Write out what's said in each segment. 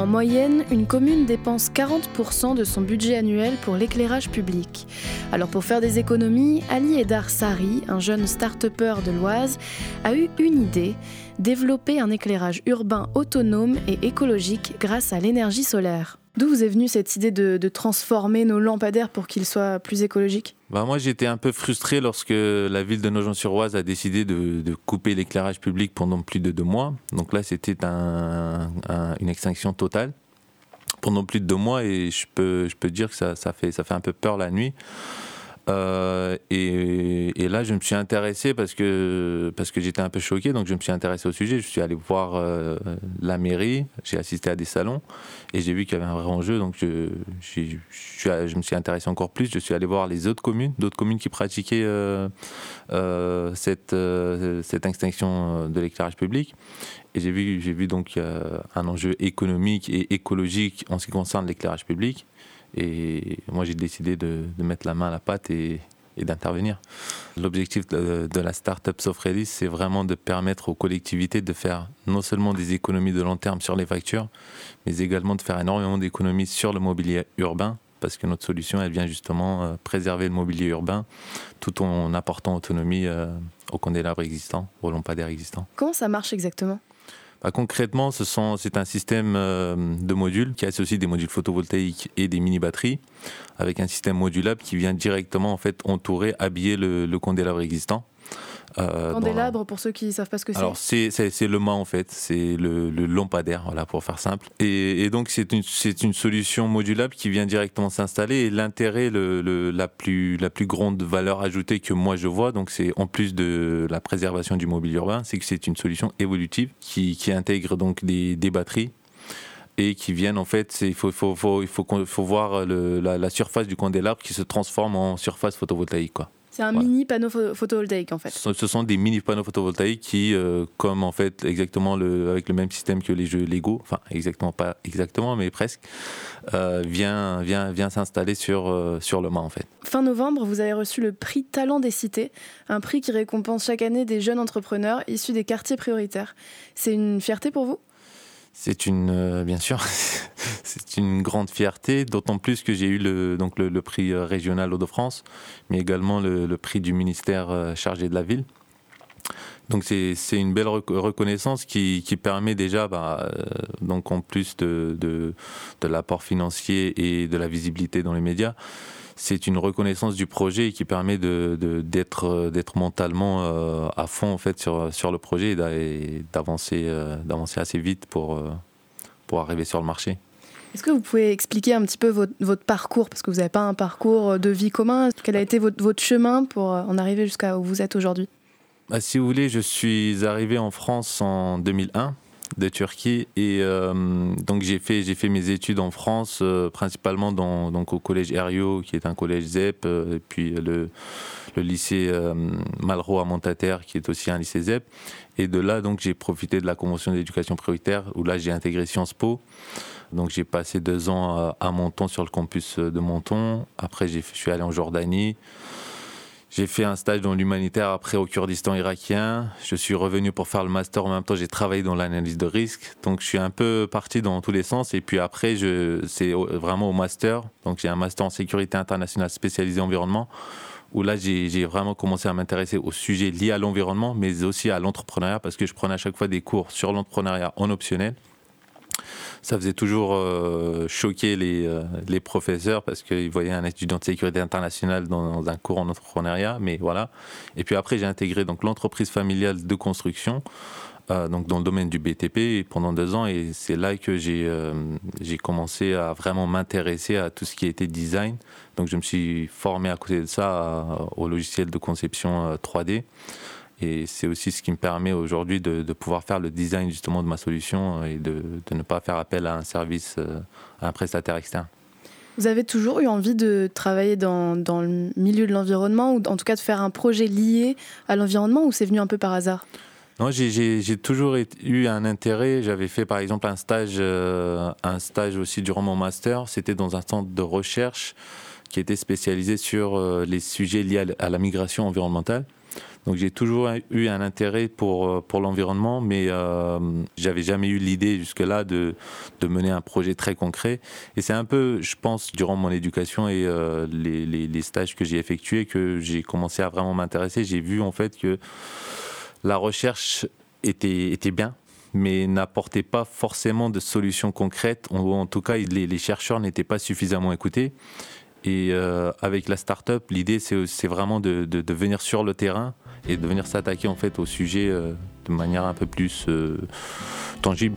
En moyenne, une commune dépense 40% de son budget annuel pour l'éclairage public. Alors pour faire des économies, Ali Edar Sari, un jeune start-upper de l'Oise, a eu une idée, développer un éclairage urbain autonome et écologique grâce à l'énergie solaire. D'où vous est venue cette idée de, transformer nos lampadaires pour qu'ils soient plus écologiques? Bah moi, j'étais un peu frustré lorsque la ville de Nogent-sur-Oise a décidé de, couper l'éclairage public pendant plus de deux mois. Donc là, c'était une extinction totale pendant plus de deux mois et je peux, je peux dire que ça, fait, ça fait un peu peur la nuit. Euh, et, là, je me suis intéressé parce que, parce que j'étais un peu choqué, donc je me suis intéressé au sujet. Je suis allé voir euh, la mairie, j'ai assisté à des salons et j'ai vu qu'il y avait un vrai enjeu, donc je, je, je, me suis intéressé encore plus. Je suis allé voir les autres communes, d'autres communes qui pratiquaient euh, cette, cette extinction de l'éclairage public. Et j'ai vu, vu donc un enjeu économique et écologique en ce qui concerne l'éclairage public. Et moi, j'ai décidé de, mettre la main à la pâte et, d'intervenir. L'objectif de, la start-up Sofredis, c'est vraiment de permettre aux collectivités de faire non seulement des économies de long terme sur les factures, mais également de faire énormément d'économies sur le mobilier urbain, parce que notre solution, elle vient justement euh, préserver le mobilier urbain tout en apportant autonomie euh, aux candélabres existants, aux lampadaires existants. Comment ça marche exactement? Bah, concrètement, c'est un système euh, de modules qui associe des modules photovoltaïques et des mini-batteries avec un système modulable qui vient directement en fait entourer, habiller le, le candélabre existant. Euh, Candélabre, pour ceux qui ne savent pas ce que c'est Alors, c'est le mât, en fait. C'est le, lampadaire, voilà, pour faire simple. Et, donc, c'est une, une solution modulable qui vient directement s'installer. Et l'intérêt, le, la, plus, la plus grande valeur ajoutée que moi je vois, donc c'est en plus de la préservation du mobilier urbain, c'est que c'est une solution évolutive qui, qui intègre donc des, des batteries et qui viennent en fait, il faut, faut, faut, il faut, faut voir la, la, surface du candélabre qui se transforme en surface photovoltaïque. Quoi. C'est un mini panneau photovoltaïque en fait. Ce sont des mini panneaux photovoltaïques qui, euh, comme en fait exactement le, avec le même système que les jeux Lego, enfin exactement pas exactement mais presque, euh, vient, vient, vient s'installer sur, euh, sur le mât en fait. Fin novembre, vous avez reçu le prix Talent des cités, un prix qui récompense chaque année des jeunes entrepreneurs issus des quartiers prioritaires. C'est une fierté pour vous? C'est une, euh, bien sûr, une grande fierté, d'autant plus que j'ai eu le, donc le, prix euh, régional Hauts-de-France, mais également le, prix du ministère euh, chargé de la ville. Donc c'est une belle reconnaissance qui, qui permet déjà, bah, donc en plus de, de, l'apport financier et de la visibilité dans les médias, c'est une reconnaissance du projet qui permet d'être de, d'être mentalement euh, à fond en fait sur, sur le projet et d'avancer euh, assez vite pour, euh, pour arriver sur le marché. Est-ce que vous pouvez expliquer un petit peu votre, parcours Parce que vous n'avez pas un parcours de vie commun. Quel a été votre, chemin pour en arriver jusqu'à où vous êtes aujourd'hui? Bah, Si vous voulez, je suis arrivé en France en 2001 de Turquie. Et euh, donc j'ai fait, j'ai fait mes études en France, euh, principalement dans, donc au collège Herriot, qui est un collège ZEP, euh, et puis le, le lycée Malraux à Montataire, qui est aussi un lycée ZEP. Et de là, donc j'ai profité de la convention d'éducation prioritaire, où là j'ai intégré Sciences Po. Donc j'ai passé deux ans à, Menton, sur le campus de Menton. Après, je suis allé en Jordanie. J'ai fait un stage dans l'humanitaire après au Kurdistan irakien. Je suis revenu pour faire le master. En même temps, j'ai travaillé dans l'analyse de risque. Donc, je suis un peu parti dans tous les sens. Et puis après, je, c'est vraiment au master. Donc, j'ai un master en sécurité internationale spécialisé environnement où là, j'ai vraiment commencé à m'intéresser aux sujets liés à l'environnement, mais aussi à l'entrepreneuriat, parce que je prenais à chaque fois des cours sur l'entrepreneuriat en optionnel ça faisait toujours euh, choquer les, euh, les, professeurs parce qu'ils voyaient un étudiant de sécurité internationale dans, un cours en entrepreneuriat, mais voilà. Et puis après, j'ai intégré donc l'entreprise familiale de construction, euh, donc dans le domaine du BTP pendant deux ans, et c'est là que j'ai commencé à vraiment m'intéresser à tout ce qui était design. Donc je me suis formé à côté de ça au logiciel de conception 3D. Et c'est aussi ce qui me permet aujourd'hui de, pouvoir faire le design justement de ma solution et de, ne pas faire appel à un service, euh, à un prestataire externe. Vous avez toujours eu envie de travailler dans, dans le milieu de l'environnement ou en tout cas de faire un projet lié à l'environnement ou c'est venu un peu par hasard? Non, j'ai toujours eu un intérêt. J'avais fait par exemple un stage, euh, un stage aussi durant mon master. C'était dans un centre de recherche qui était spécialisé sur euh, les sujets liés à la migration environnementale. Donc j'ai toujours eu un intérêt pour, euh, pour l'environnement, mais euh, j'avais jamais eu l'idée jusque-là de, de, mener un projet très concret. Et c'est un peu, je pense, durant mon éducation et euh, les, les, stages que j'ai effectués que j'ai commencé à vraiment m'intéresser. J'ai vu en fait que la recherche était, était bien, mais n'apportait pas forcément de solutions concrètes. En tout cas, les, chercheurs n'étaient pas suffisamment écoutés. Et euh, avec la start-up, l'idée c'est vraiment de, de, venir sur le terrain et de venir s'attaquer en fait au sujet euh, de manière un peu plus euh, tangible.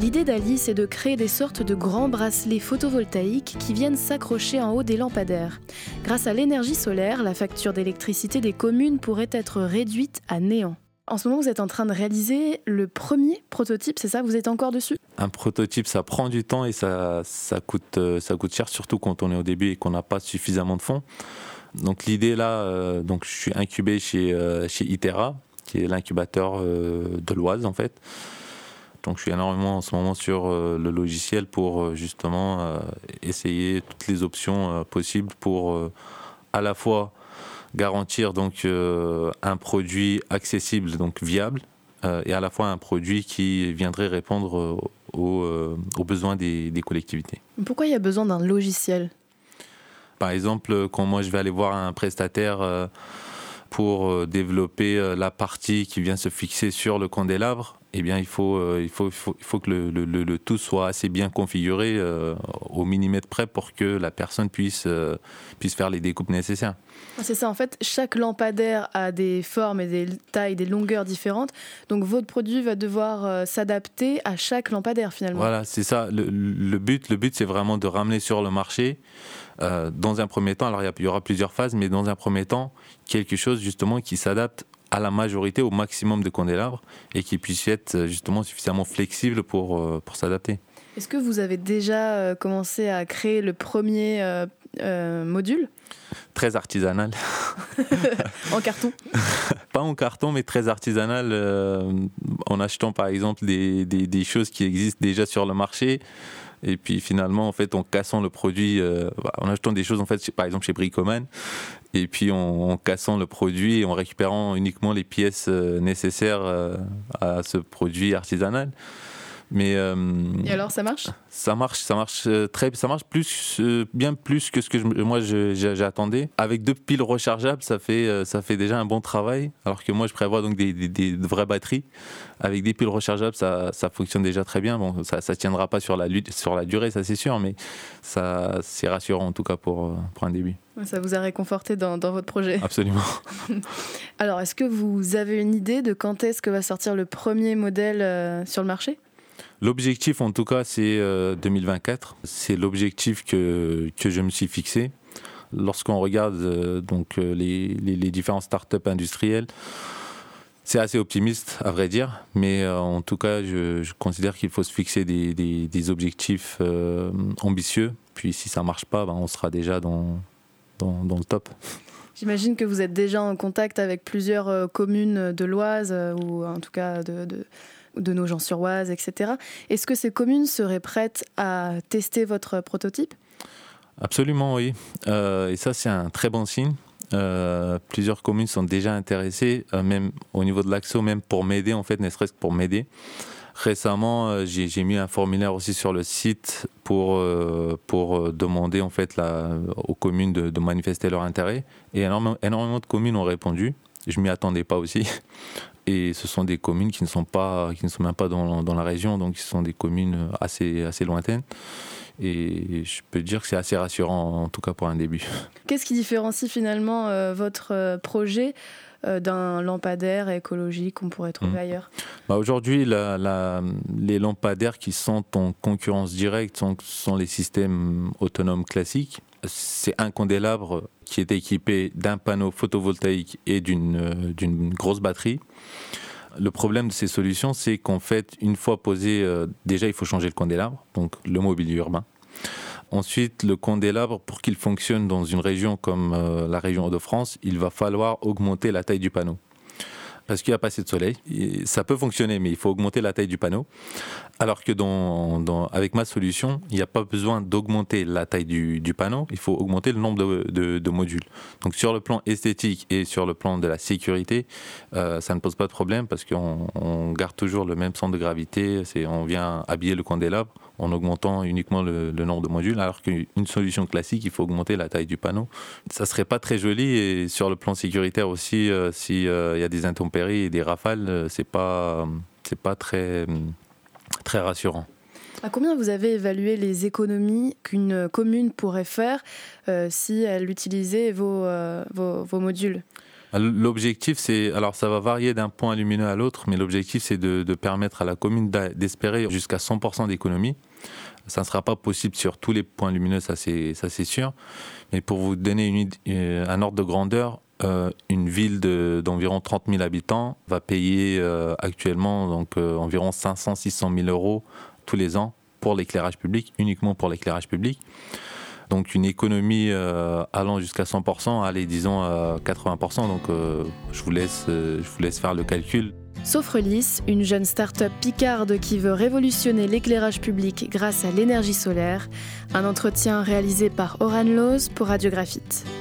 L'idée d'Ali, c'est de créer des sortes de grands bracelets photovoltaïques qui viennent s'accrocher en haut des lampadaires. Grâce à l'énergie solaire, la facture d'électricité des communes pourrait être réduite à néant. En ce moment, vous êtes en train de réaliser le premier prototype, c'est ça? Vous êtes encore dessus? Un prototype, ça prend du temps et ça, ça, coûte, ça coûte cher, surtout quand on est au début et qu'on n'a pas suffisamment de fonds. Donc l'idée là, euh, donc je suis incubé chez, euh, chez Itera, qui est l'incubateur euh, de l'Oise en fait. Donc je suis énormément en ce moment sur euh, le logiciel pour euh, justement euh, essayer toutes les options possibles pour à la fois garantir donc un produit accessible donc viable et à la fois un produit qui viendrait répondre aux, aux besoins des, des, collectivités. Pourquoi il y a besoin d'un logiciel? Par exemple, quand moi je vais aller voir un prestataire pour développer la partie qui vient se fixer sur le candélabre, eh bien, il faut, euh, il faut, il faut, il faut que le, le, le, tout soit assez bien configuré euh, au millimètre près pour que la personne puisse, euh, puisse faire les découpes nécessaires. Ah, c'est ça, en fait, chaque lampadaire a des formes et des tailles, des longueurs différentes. Donc, votre produit va devoir s'adapter à chaque lampadaire finalement. Voilà, c'est ça. Le, but, le but c'est vraiment de ramener sur le marché, dans un premier temps, alors il y aura plusieurs phases, mais dans un premier temps, quelque chose justement qui s'adapte à la majorité, au maximum de candélabres et qui puisse être justement suffisamment flexible pour, euh, pour s'adapter. Est-ce que vous avez déjà euh, commencé à créer le premier euh, euh, module? Très artisanal. en carton? Pas en carton, mais très artisanal, euh, en achetant par exemple des, des, des choses qui existent déjà sur le marché et puis finalement en fait en cassant le produit euh, en achetant des choses en fait par exemple chez Bricoman et puis en, en, cassant le produit et en récupérant uniquement les pièces euh, nécessaires euh, à ce produit artisanal mais euh, et alors ça marche? Ça marche ça marche très ça marche plus euh, bien plus que ce que je, moi j'attendais. Avec deux piles rechargeables ça fait euh, ça fait déjà un bon travail. Alors que moi je prévois donc des, des, des vraies batteries. Avec des piles rechargeables ça, ça fonctionne déjà très bien. Bon ça ça tiendra pas sur la sur la durée ça c'est sûr. Mais ça c'est rassurant en tout cas pour pour un début. Ça vous a réconforté dans, dans votre projet. Absolument. Alors, est-ce que vous avez une idée de quand est-ce que va sortir le premier modèle euh, sur le marché? L'objectif, en tout cas, c'est euh, 2024. C'est l'objectif que, que je me suis fixé. Lorsqu'on regarde euh, donc, les, les, les différentes startups industrielles, c'est assez optimiste, à vrai dire, mais euh, en tout cas, je, je considère qu'il faut se fixer des, des, objectifs euh, ambitieux. Puis si ça ne marche pas, ben, on sera déjà dans, dans, le top. J'imagine que vous êtes déjà en contact avec plusieurs euh, communes de l'Oise, euh, ou en tout cas de, de Nogent-sur-Oise, etc. Est-ce que ces communes seraient prêtes à tester votre prototype? Absolument, oui. Euh, et ça, c'est un très bon signe. Euh, plusieurs communes sont déjà intéressées, euh, même au niveau de l'accès, même pour m'aider, en fait, ne serait-ce que pour m'aider. Récemment, j'ai mis un formulaire aussi sur le site pour, demander en fait aux communes de, manifester leur intérêt. Et énormément, énormément de communes ont répondu. Je m'y attendais pas aussi. Et ce sont des communes qui ne sont pas, qui ne sont même pas dans, dans la région, donc ce sont des communes assez, assez lointaines. Et je peux dire que c'est assez rassurant, en tout cas pour un début. Qu'est-ce qui différencie finalement euh, votre projet euh, d'un lampadaire écologique qu'on pourrait trouver mmh. ailleurs? Bah Aujourd'hui, la, la, les lampadaires qui sont en concurrence directe sont, sont les systèmes autonomes classiques. C'est un candélabre qui est équipé d'un panneau photovoltaïque et d'une euh, grosse batterie. Le problème de ces solutions, c'est qu'en fait, une fois posé, euh, déjà il faut changer le candélabre, donc le mobilier urbain. Ensuite, le candélabre, pour qu'il fonctionne dans une région comme euh, la région de France, il va falloir augmenter la taille du panneau. Parce qu'il n'y a pas assez de soleil. ça peut fonctionner, mais il faut augmenter la taille du panneau. Alors que avec ma solution, il n'y a pas besoin d'augmenter la taille du, panneau, il faut augmenter le nombre de, modules. Donc sur le plan esthétique et sur le plan de la sécurité, euh, ça ne pose pas de problème parce qu'on garde toujours le même centre de gravité. On vient habiller le candélabre en augmentant uniquement le, nombre de modules, alors qu'une solution classique, il faut augmenter la taille du panneau. Ça serait pas très joli et sur le plan sécuritaire aussi, euh, s'il euh, y a des intempéries et des rafales, euh, c'est pas c'est pas très très rassurant. À combien vous avez évalué les économies qu'une commune pourrait faire si elle utilisait vos, vos modules? L'objectif, c'est, alors ça va varier d'un point lumineux à l'autre, mais l'objectif, c'est de, permettre à la commune d'espérer jusqu'à 100% d'économie. Ça ne sera pas possible sur tous les points lumineux, ça c'est, sûr. Mais pour vous donner une, euh, un ordre de grandeur, euh, une ville d'environ 30 000 habitants va payer euh, actuellement donc, environ 500-600 000 euros tous les ans pour l'éclairage public, uniquement pour l'éclairage public. Donc une économie euh, allant jusqu'à 100%, allez disons 80%. Euh, donc euh, je, vous laisse, je vous laisse faire le calcul. Sofrelis, une jeune start-up picarde qui veut révolutionner l'éclairage public grâce à l'énergie solaire. Un entretien réalisé par Oran Loz pour Radiographite.